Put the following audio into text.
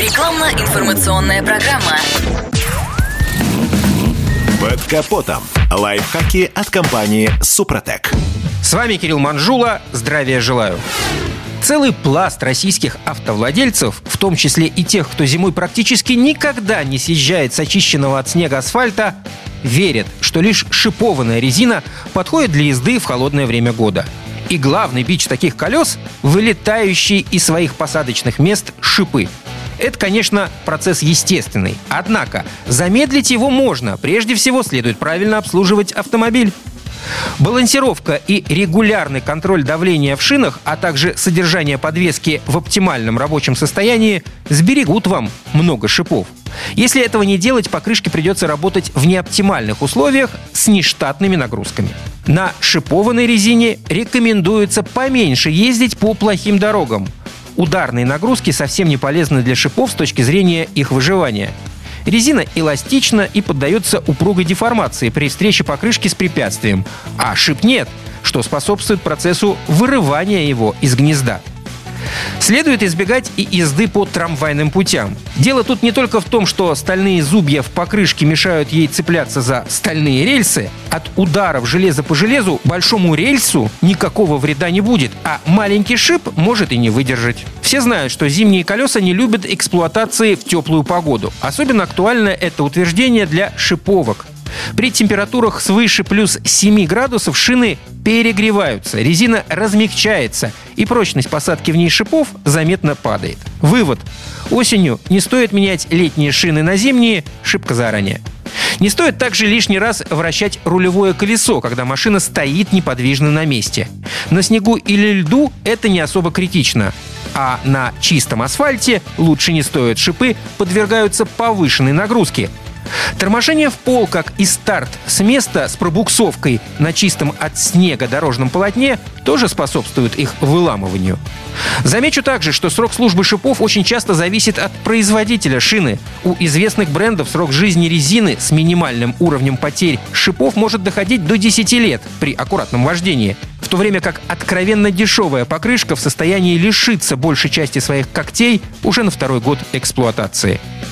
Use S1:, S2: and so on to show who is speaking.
S1: Рекламно-информационная программа.
S2: Под капотом. Лайфхаки от компании «Супротек».
S3: С вами Кирилл Манжула. Здравия желаю. Целый пласт российских автовладельцев, в том числе и тех, кто зимой практически никогда не съезжает с очищенного от снега асфальта, верят, что лишь шипованная резина подходит для езды в холодное время года. И главный бич таких колес – вылетающие из своих посадочных мест шипы. Это, конечно, процесс естественный. Однако замедлить его можно. Прежде всего следует правильно обслуживать автомобиль. Балансировка и регулярный контроль давления в шинах, а также содержание подвески в оптимальном рабочем состоянии сберегут вам много шипов. Если этого не делать, покрышке придется работать в неоптимальных условиях с нештатными нагрузками. На шипованной резине рекомендуется поменьше ездить по плохим дорогам. Ударные нагрузки совсем не полезны для шипов с точки зрения их выживания. Резина эластична и поддается упругой деформации при встрече покрышки с препятствием, а шип нет, что способствует процессу вырывания его из гнезда. Следует избегать и езды по трамвайным путям. Дело тут не только в том, что стальные зубья в покрышке мешают ей цепляться за стальные рельсы. От ударов железа по железу большому рельсу никакого вреда не будет, а маленький шип может и не выдержать. Все знают, что зимние колеса не любят эксплуатации в теплую погоду. Особенно актуально это утверждение для шиповок. При температурах свыше плюс 7 градусов шины перегреваются, резина размягчается, и прочность посадки в ней шипов заметно падает. Вывод. Осенью не стоит менять летние шины на зимние, шибко заранее. Не стоит также лишний раз вращать рулевое колесо, когда машина стоит неподвижно на месте. На снегу или льду это не особо критично. А на чистом асфальте лучше не стоят шипы, подвергаются повышенной нагрузке, Торможение в пол, как и старт с места с пробуксовкой на чистом от снега дорожном полотне, тоже способствует их выламыванию. Замечу также, что срок службы шипов очень часто зависит от производителя шины. У известных брендов срок жизни резины с минимальным уровнем потерь шипов может доходить до 10 лет при аккуратном вождении в то время как откровенно дешевая покрышка в состоянии лишиться большей части своих когтей уже на второй год эксплуатации.